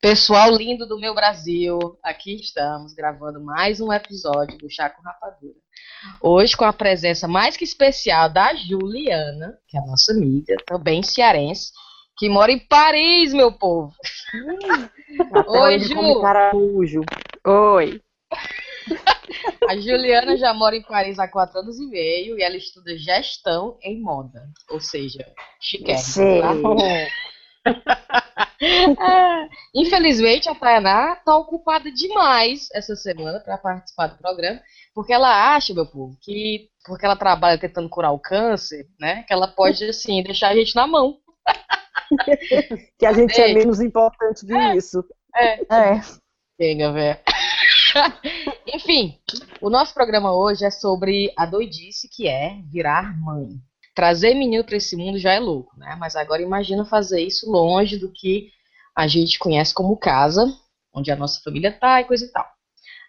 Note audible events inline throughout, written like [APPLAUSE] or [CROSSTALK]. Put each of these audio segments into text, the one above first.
Pessoal lindo do meu Brasil, aqui estamos gravando mais um episódio do Chá com Rapadura. Hoje com a presença mais que especial da Juliana, que é a nossa amiga, também cearense, que mora em Paris, meu povo. [LAUGHS] Oi, Ju. Oi. A Juliana já mora em Paris há quatro anos e meio e ela estuda gestão em moda, ou seja, chiquérrima. Tá? [LAUGHS] é, infelizmente a Tayaná tá ocupada demais essa semana para participar do programa, porque ela acha, meu povo, que porque ela trabalha tentando curar o câncer, né, que ela pode assim deixar a gente na mão. [LAUGHS] que a gente é, é menos importante que é, isso. É. é. Chega, velho. [LAUGHS] Enfim, o nosso programa hoje é sobre a doidice que é virar mãe. Trazer menino para esse mundo já é louco, né? Mas agora imagina fazer isso longe do que a gente conhece como casa, onde a nossa família tá e coisa e tal.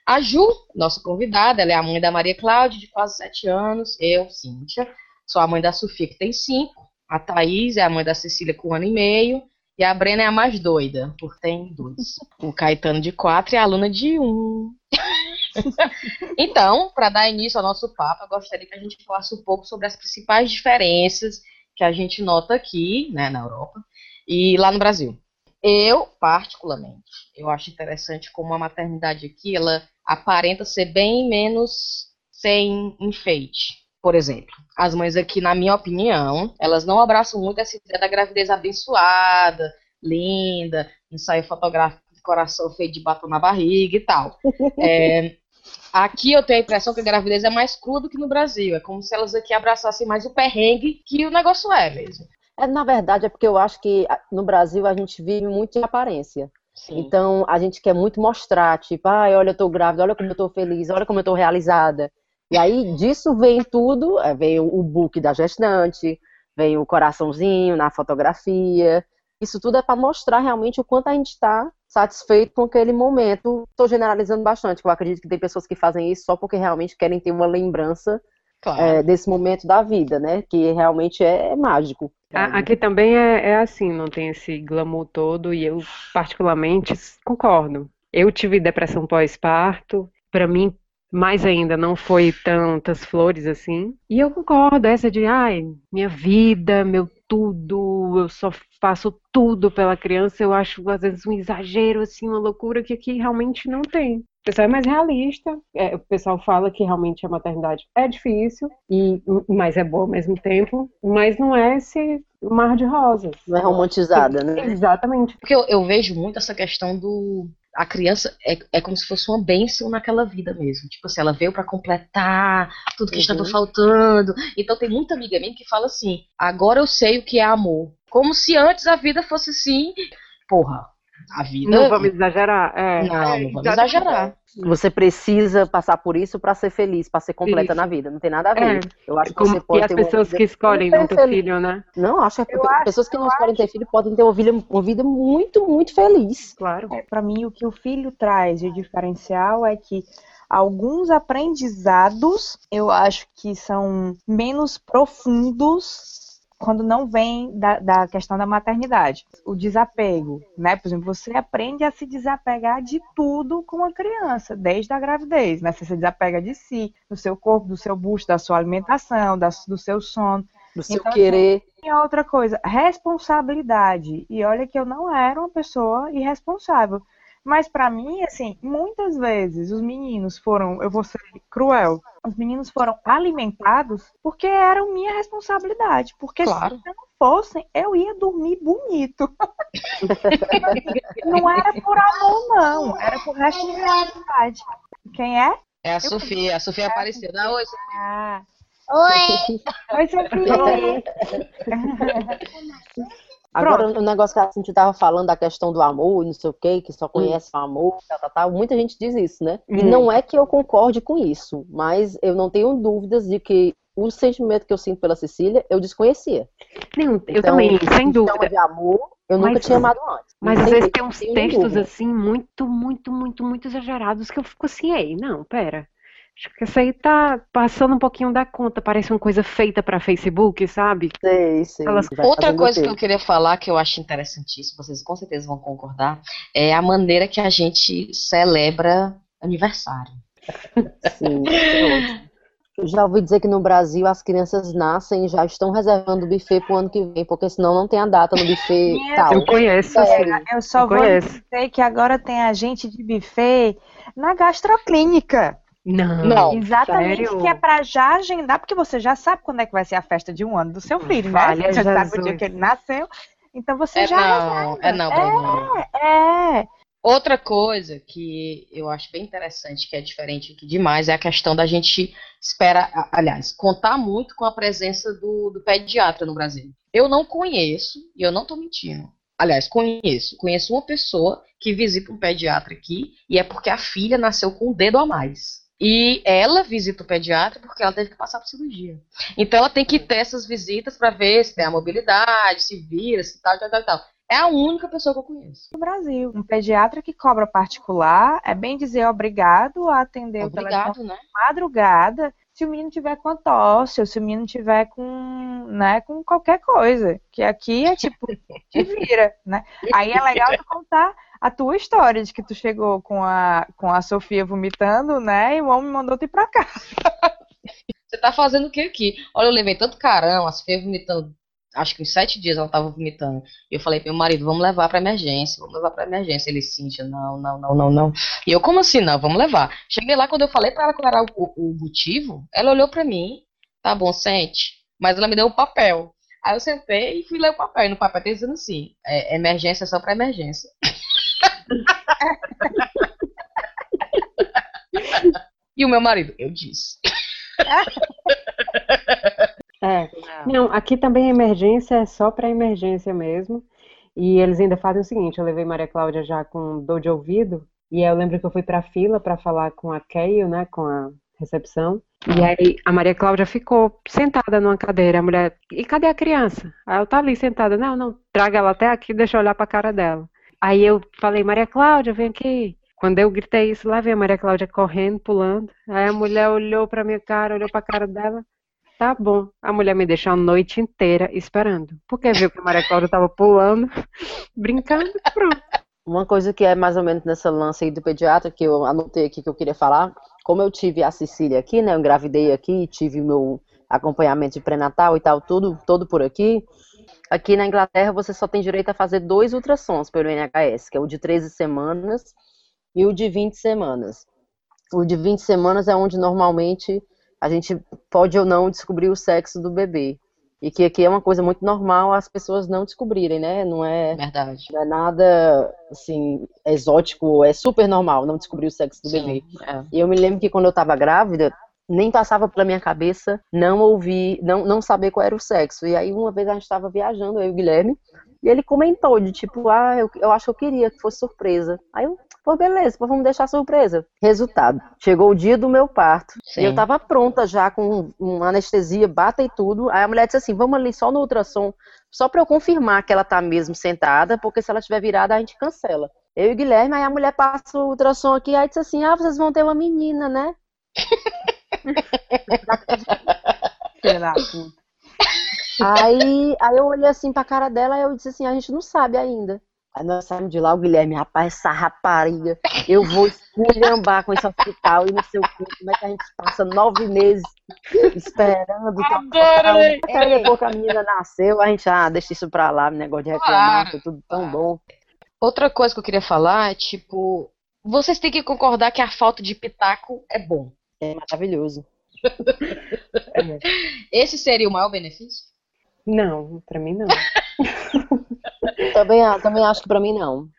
A Ju, nossa convidada, ela é a mãe da Maria Cláudia, de quase sete anos. Eu, Cíntia, sou a mãe da Sofia, que tem cinco. A Thaís é a mãe da Cecília, com um ano e meio. E a Brena é a mais doida, porque tem dois. O Caetano de quatro e a Luna de um. [LAUGHS] então, para dar início ao nosso papo, eu gostaria que a gente falasse um pouco sobre as principais diferenças que a gente nota aqui, né, na Europa e lá no Brasil. Eu, particularmente, eu acho interessante como a maternidade aqui, ela aparenta ser bem menos sem enfeite. Por exemplo, as mães aqui, na minha opinião, elas não abraçam muito essa ideia da gravidez abençoada, linda, ensaio fotográfico de coração feito de batom na barriga e tal. [LAUGHS] É, aqui eu tenho a impressão que a gravidez é mais crua do que no Brasil. É como se elas aqui abraçassem mais o perrengue que o negócio é mesmo. É, na verdade, é porque eu acho que no Brasil a gente vive muito de aparência. Sim. Então, a gente quer muito mostrar, tipo, ai, olha, eu tô grávida, olha como eu tô feliz, olha como eu tô realizada. E aí disso vem tudo, é, vem o book da gestante, vem o coraçãozinho na fotografia. Isso tudo é para mostrar realmente o quanto a gente está satisfeito com aquele momento. Estou generalizando bastante, eu acredito que tem pessoas que fazem isso só porque realmente querem ter uma lembrança claro. é, desse momento da vida, né? Que realmente é, é mágico. Aqui também é, é assim, não tem esse glamour todo, e eu particularmente concordo. Eu tive depressão pós-parto, para mim mais ainda não foi tantas flores assim. E eu concordo, essa de, ai, minha vida, meu tudo, eu só faço tudo pela criança, eu acho às vezes um exagero, assim, uma loucura que aqui realmente não tem. O pessoal é mais realista, é, o pessoal fala que realmente a maternidade é difícil, e, mas é boa ao mesmo tempo, mas não é esse mar de rosas. Não é romantizada, né? Exatamente. Porque eu, eu vejo muito essa questão do a criança é, é como se fosse uma bênção naquela vida mesmo. Tipo assim, ela veio para completar tudo que uhum. estava faltando. Então tem muita amiga minha que fala assim: agora eu sei o que é amor. Como se antes a vida fosse assim. Porra, a vida. Não vamos exagerar. É. Não, não vamos exagerar. Você precisa passar por isso para ser feliz, para ser completa isso. na vida. Não tem nada a ver. É. Eu acho que Como você pode e as pessoas que escolhem não ter filho, né? Não, acho que é pessoas que não escolhem ter filho podem ter uma vida, uma vida muito, muito feliz. Claro. É, para mim, o que o filho traz de diferencial é que alguns aprendizados eu acho que são menos profundos quando não vem da, da, questão da maternidade. O desapego, né? Por exemplo, você aprende a se desapegar de tudo com a criança, desde a gravidez, né? Você se desapega de si, do seu corpo, do seu busto, da sua alimentação, da, do seu sono. Do seu então, querer. E outra coisa, responsabilidade. E olha que eu não era uma pessoa irresponsável. Mas para mim, assim, muitas vezes os meninos foram, eu vou ser cruel, os meninos foram alimentados porque eram minha responsabilidade. Porque claro. se não fossem, eu ia dormir bonito. não era por amor, não. Era por responsabilidade. Quem é? É a eu Sofia. A Sofia apareceu. Dá oi, Sofia. Ah. Oi! Oi, Sofia! [LAUGHS] Agora, o negócio que a gente tava falando da questão do amor e não sei o quê, que só conhece hum. o amor, tal, tal, tal, muita gente diz isso, né? Hum. E não é que eu concorde com isso, mas eu não tenho dúvidas de que o sentimento que eu sinto pela Cecília, eu desconhecia. Não, eu então, também, sem dúvida. de amor, eu mas, nunca tinha amado antes. Mas às vezes tem uns textos assim, muito, muito, muito, muito exagerados, que eu fico assim, ei, não, pera. Acho que isso aí tá passando um pouquinho da conta. Parece uma coisa feita para Facebook, sabe? Sei, sei. Elas... Outra coisa que eu queria falar, que eu acho interessantíssimo, vocês com certeza vão concordar, é a maneira que a gente celebra aniversário. Sim, é eu já ouvi dizer que no Brasil as crianças nascem e já estão reservando o buffet pro ano que vem, porque senão não tem a data no buffet [LAUGHS] tal. Eu conheço, é, Eu só eu vou conheço. dizer que agora tem agente de buffet na gastroclínica. Não, não. Exatamente, sério? que é para já agendar, porque você já sabe quando é que vai ser a festa de um ano do seu filho, né? Vale, [LAUGHS] você já sabe o dia que ele nasceu. Então você é já. Não, é não, É, é. Outra coisa que eu acho bem interessante, que é diferente aqui demais, é a questão da gente espera, aliás, contar muito com a presença do, do pediatra no Brasil. Eu não conheço, e eu não estou mentindo. Aliás, conheço. Conheço uma pessoa que visita um pediatra aqui, e é porque a filha nasceu com um dedo a mais. E ela visita o pediatra porque ela teve que passar por cirurgia. Então ela tem que ter essas visitas para ver se tem a mobilidade, se vira, se tal, tal, tal, tal. É a única pessoa que eu conheço. No Brasil, um pediatra que cobra particular, é bem dizer obrigado a atender obrigado, o telefone né? madrugada se o menino tiver com a tosse, ou se o menino tiver com, né, com qualquer coisa. Que aqui é tipo, te vira, né? [LAUGHS] Aí é legal tu contar a tua história de que tu chegou com a, com a Sofia vomitando, né? E o homem mandou tu ir pra casa. [LAUGHS] Você tá fazendo o que aqui? Olha, eu levei tanto carão, a Sofia vomitando acho que uns sete dias ela estava vomitando. E eu falei pro meu marido, vamos levar para emergência, vamos levar para emergência. Ele, Cíntia, não, não, não, não, não. E eu, como assim, não, vamos levar. Cheguei lá, quando eu falei para ela qual era o, o, motivo, ela olhou para mim, tá bom, sente. Mas ela me deu o um papel. Aí eu sentei e fui ler o papel. E no papel tá dizendo assim, é, emergência só para emergência. [LAUGHS] [LAUGHS] e o meu marido, eu disse. [LAUGHS] É. Não, aqui também a emergência é só para emergência mesmo. E eles ainda fazem o seguinte: eu levei Maria Cláudia já com dor de ouvido, e eu lembro que eu fui para fila para falar com a Keio, né, com a recepção. E aí a Maria Cláudia ficou sentada numa cadeira, a mulher, e cadê a criança? Aí eu tá ali sentada, não, não, traga ela até aqui, deixa eu olhar para a cara dela. Aí eu falei, Maria Cláudia, vem aqui. Quando eu gritei isso, lá vem a Maria Cláudia correndo, pulando. Aí a mulher olhou para minha cara, olhou para a cara dela. Tá bom. A mulher me deixou a noite inteira esperando. Porque viu que a Maria Cláudia tava pulando, [LAUGHS] brincando, pronto. Uma coisa que é mais ou menos nessa lance aí do pediatra, que eu anotei aqui que eu queria falar, como eu tive a Cecília aqui, né, eu engravidei aqui, tive meu acompanhamento de pré-natal e tal, tudo, todo por aqui, aqui na Inglaterra você só tem direito a fazer dois ultrassons pelo NHS, que é o de 13 semanas e o de 20 semanas. O de 20 semanas é onde normalmente a gente pode ou não descobrir o sexo do bebê. E que aqui é uma coisa muito normal as pessoas não descobrirem, né? Não é, Verdade. Não é nada assim exótico, é super normal não descobrir o sexo do Sim, bebê. É. E eu me lembro que quando eu estava grávida, nem passava pela minha cabeça não ouvir, não, não saber qual era o sexo. E aí uma vez a gente estava viajando, eu e o Guilherme, e ele comentou de tipo, ah, eu, eu acho que eu queria que fosse surpresa. Aí eu, Pô, beleza, pô, vamos deixar surpresa. Resultado, chegou o dia do meu parto. Sim. E eu tava pronta já com uma anestesia, bata e tudo. Aí a mulher disse assim, vamos ali só no ultrassom, só pra eu confirmar que ela tá mesmo sentada, porque se ela estiver virada, a gente cancela. Eu e o Guilherme, aí a mulher passa o ultrassom aqui, aí disse assim, ah, vocês vão ter uma menina, né? [LAUGHS] aí, aí eu olhei assim pra cara dela e eu disse assim, a gente não sabe ainda. Aí nós saímos de lá, o Guilherme, rapaz, essa rapariga, eu vou esculhambar com esse hospital e não sei o que, como é que a gente passa nove meses esperando. Adorei! Aí depois que a menina nasceu, a gente, ah, deixa isso pra lá, negócio de reclamar, foi tudo tão bom. Outra coisa que eu queria falar é, tipo, vocês têm que concordar que a falta de pitaco é bom. É maravilhoso. [LAUGHS] Esse seria o maior benefício? Não, pra mim não. [LAUGHS] também, também acho que para mim não.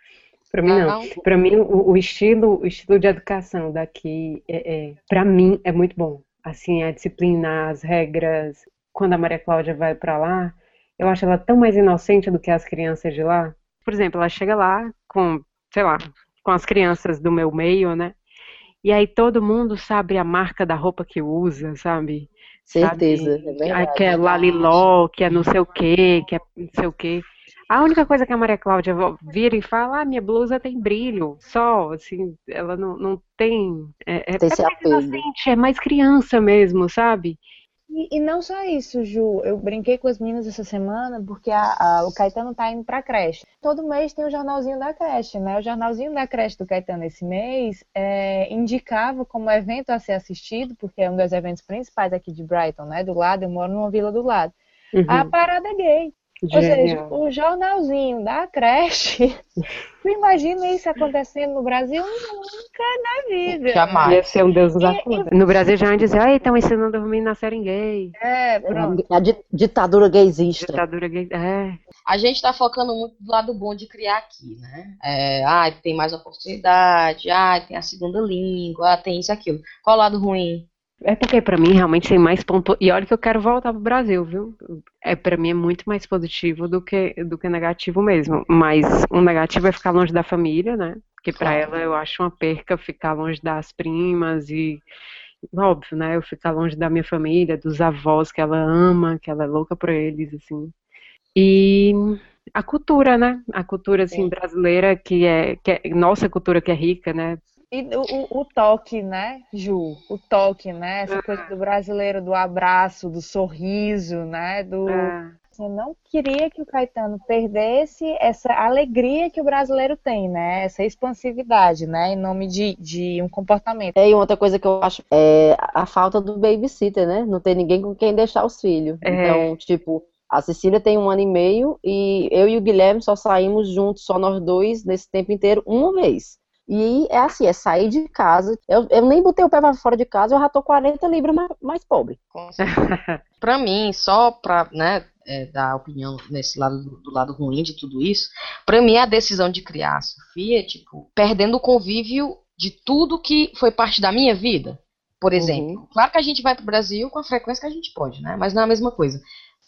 Para mim não. não. Para mim o, o, estilo, o estilo de educação daqui é, é para mim é muito bom. Assim, a disciplina, as regras. Quando a Maria Cláudia vai para lá, eu acho ela tão mais inocente do que as crianças de lá. Por exemplo, ela chega lá com, sei lá, com as crianças do meu meio, né? E aí todo mundo sabe a marca da roupa que usa, sabe? Certeza, sabe? é verdade. Que é Laliló, que é não sei o quê, que é não sei o quê. A única coisa que a Maria Cláudia vira e fala, ah, minha blusa tem brilho, só, assim, ela não, não tem. É, é, tem é mais inocente, é mais criança mesmo, sabe? E, e, não só isso, Ju. Eu brinquei com as meninas essa semana porque a, a, o Caetano tá indo pra creche. Todo mês tem o jornalzinho da creche, né? O jornalzinho da creche do Caetano esse mês é, indicava como evento a ser assistido, porque é um dos eventos principais aqui de Brighton, né? Do lado, eu moro numa vila do lado. Uhum. A parada gay. Ou seja, o jornalzinho da creche. [LAUGHS] Tu imagina isso acontecendo no Brasil? Nunca na vida. Jamais. Ia ser um Deus nos acuda. No Brasil já dizer, ai, estão ensinando a dormir na série gay. É, pronto. A ditadura gaysista. Ditadura gay, é. A gente tá focando muito do lado bom de criar aqui, né? É, ah, tem mais oportunidade, ah, tem a segunda língua, ah, tem isso aquilo. Qual o lado ruim? É porque para mim realmente tem mais ponto. E olha que eu quero voltar pro Brasil, viu? É para mim é muito mais positivo do que do que negativo mesmo. Mas o negativo é ficar longe da família, né? Porque para ela eu acho uma perca ficar longe das primas e óbvio, né? Eu ficar longe da minha família, dos avós que ela ama, que ela é louca por eles, assim. E a cultura, né? A cultura assim brasileira que é, que é nossa cultura que é rica, né? E o, o, toque, né, Ju? O toque, né? Essa coisa do brasileiro, do abraço, do sorriso, né? Do... É. Eu não queria que o Caetano perdesse essa alegria que o brasileiro tem, né? Essa expansividade, né? Em nome de, de um comportamento. É, e outra coisa que eu acho é a falta do babysitter, né? Não tem ninguém com quem deixar os filhos. É. Então, tipo, a Cecília tem um ano e meio e eu e o Guilherme só saímos juntos, só nós dois, nesse tempo inteiro, uma vez. E é assim, é sair de casa. Eu, eu nem botei o pé pra fora de casa, eu já tô 40 libras mais, mais pobre. [LAUGHS] pra mim, só pra né, é, dar opinião nesse lado do, do, lado ruim de tudo isso, pra mim a decisão de criar a Sofia, tipo, perdendo o convívio de tudo que foi parte da minha vida. Por uhum. exemplo, uhum. claro que a gente vai pro Brasil com a frequência que a gente pode, né? Mas não é a mesma coisa.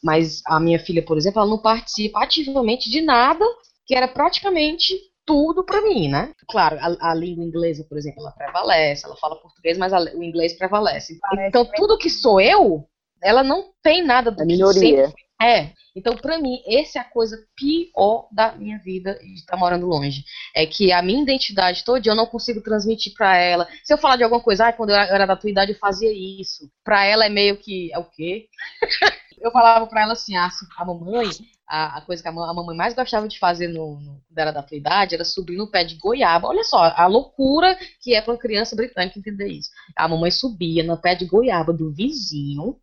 Mas a minha filha, por exemplo, ela não participa ativamente de nada que era praticamente tudo para mim, né? Claro, a, a, língua inglesa, por exemplo, ela prevalece, ela fala português, mas a, o inglês prevalece. Parece então, tudo que sou eu, ela não tem nada do a que minoria. É. Então, para mim, essa é a coisa pior da minha vida de estar morando longe. É que a minha identidade toda eu não consigo transmitir para ela. Se eu falar de alguma coisa, ah, quando eu era da tua idade eu fazia isso. Para ela é meio que, é o quê? [LAUGHS] eu falava para ela assim, ah, a mamãe, a, a coisa que a, a, mamãe mais gostava de fazer no, no, dela da tua idade era subir no pé de goiaba. Olha só, a loucura que é para uma criança britânica entender isso. A mamãe subia no pé de goiaba do vizinho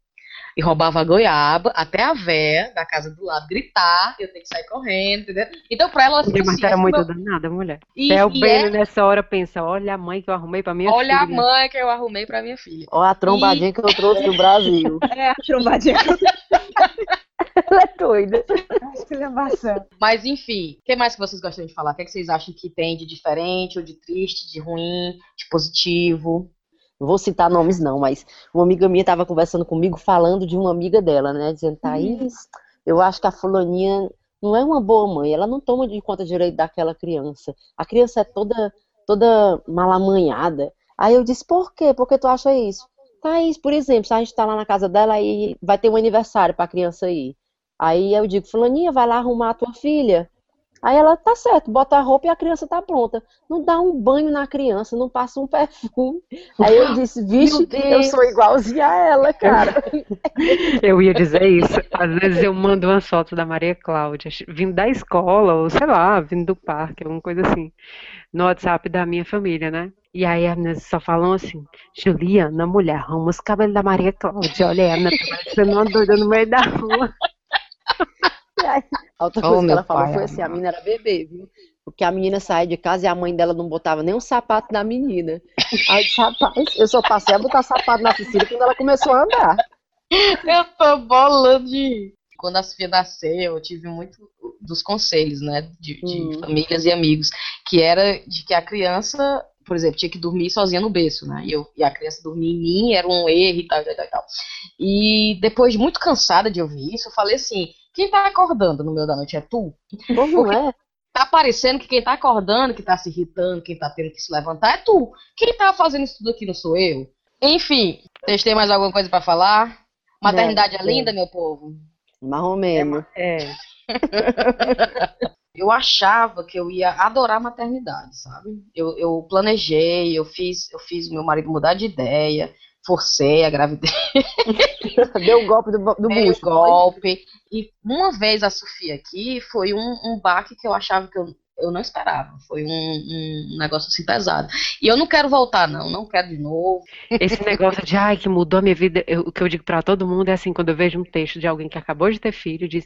e roubava a goiaba até a véia da casa do lado gritar, eu tenho que sair correndo, entendeu? Então pra ela assim, Mas era muito meu... danada, mulher. E, Até o Breno é... nessa hora pensa, olha a mãe que eu arrumei pra minha olha filha. Olha a mãe que eu arrumei pra minha filha. Olha a trombadinha e... que eu trouxe do Brasil. [LAUGHS] É, a trombadinha que eu [LAUGHS] Ela é doida. Mas enfim, o que mais que vocês gostam de falar? O que, é que vocês acham que tem de diferente, ou de triste, de ruim, de positivo? Não vou citar nomes não, mas uma amiga minha estava conversando comigo falando de uma amiga dela, né? Dizendo, Thaís, eu acho que a fulaninha não é uma boa mãe, ela não toma de conta direito daquela criança. A criança é toda, toda malamanhada. Aí eu disse, por quê? Por que tu acha isso? Thaís, por exemplo, se a gente está lá na casa dela e vai ter um aniversário para a criança ir. Aí eu digo, fulaninha, vai lá arrumar a tua filha. Aí ela, tá certo, bota a roupa e a criança tá pronta. Não dá um banho na criança, não passa um perfume. Aí eu disse, [LAUGHS] vixe, eu sou igualzinha a ela, cara. [LAUGHS] Eu ia dizer isso. Às vezes eu mando uma foto da Maria Cláudia, vindo da escola, ou sei lá, vindo do parque, alguma coisa assim, no WhatsApp da minha família, né? E aí as meninas só falam assim, Juliana, mulher, arruma os cabelos da Maria Cláudia, olha, ela tá parecendo uma doida no meio da rua. A outra coisa oh, que ela falou foi assim, a menina era bebê, viu? Porque a menina saía de casa e a mãe dela não botava nem um sapato na menina. Aí eu disse, rapaz, eu só passei a botar sapato na Cecília quando ela começou a andar. Eu tô bolando de... Quando a Sofia nasceu, eu tive muito dos conselhos, né, de, de hum. famílias e amigos, que era de que a criança por exemplo, tinha que dormir sozinha no berço, né? E, eu, e a criança dormir em mim era um erro e tal, e tal, e tal. E depois, de muito cansada de ouvir isso, eu falei assim: quem tá acordando no meio da noite é tu? Como é? Tá parecendo que quem tá acordando, que tá se irritando, quem tá tendo que se levantar é tu. Quem tá fazendo isso tudo aqui não sou eu. Enfim, vocês têm mais alguma coisa para falar? Maternidade é, é linda, meu povo? Marromeno. É, é. [LAUGHS] eu achava que eu ia adorar a maternidade, sabe? Eu, eu planejei, eu fiz, eu fiz meu marido mudar de ideia, forcei a gravidez. [LAUGHS] Deu o golpe do, do Dei o golpe. E uma vez a Sofia aqui foi um, um baque que eu achava que eu, eu não esperava. Foi um, um, negócio assim pesado. E eu não quero voltar, não. Não quero de novo. Esse negócio de, ai, que mudou a minha vida. Eu, o que eu digo para todo mundo é assim, quando eu vejo um texto de alguém que acabou de ter filho, diz,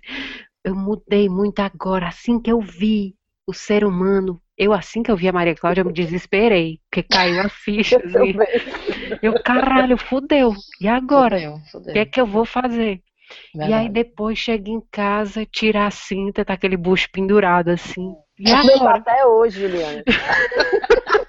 eu mudei muito agora, assim que eu vi o ser humano. Eu, assim que eu vi a Maria Cláudia, eu me desesperei, porque caiu a ficha. Assim. Eu, caralho, fudeu. E agora? O que é que eu vou fazer? Verdade. E aí depois chega em casa, tira a cinta, tá aquele bucho pendurado assim. E agora? Até hoje, Juliana. [LAUGHS]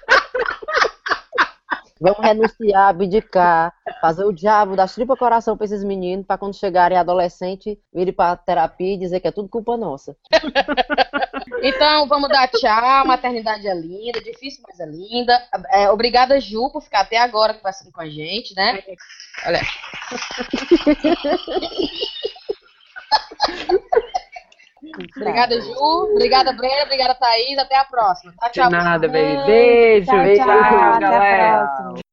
Vamos renunciar, abdicar, fazer o diabo dar tripa coração para esses meninos, para quando chegarem adolescente, virem para terapia e dizer que é tudo culpa nossa. [LAUGHS] Então, vamos dar tchau. Maternidade é linda, difícil, mas é linda. É, obrigada, Ju, por ficar até agora conversando com a gente, né? Olha. Obrigada, Ju. Obrigada, Brenda. Obrigada, Thaís. Até a próxima. Tchau, tchau. De nada, baby. Beijo. Tchau, tchau, tchau galera.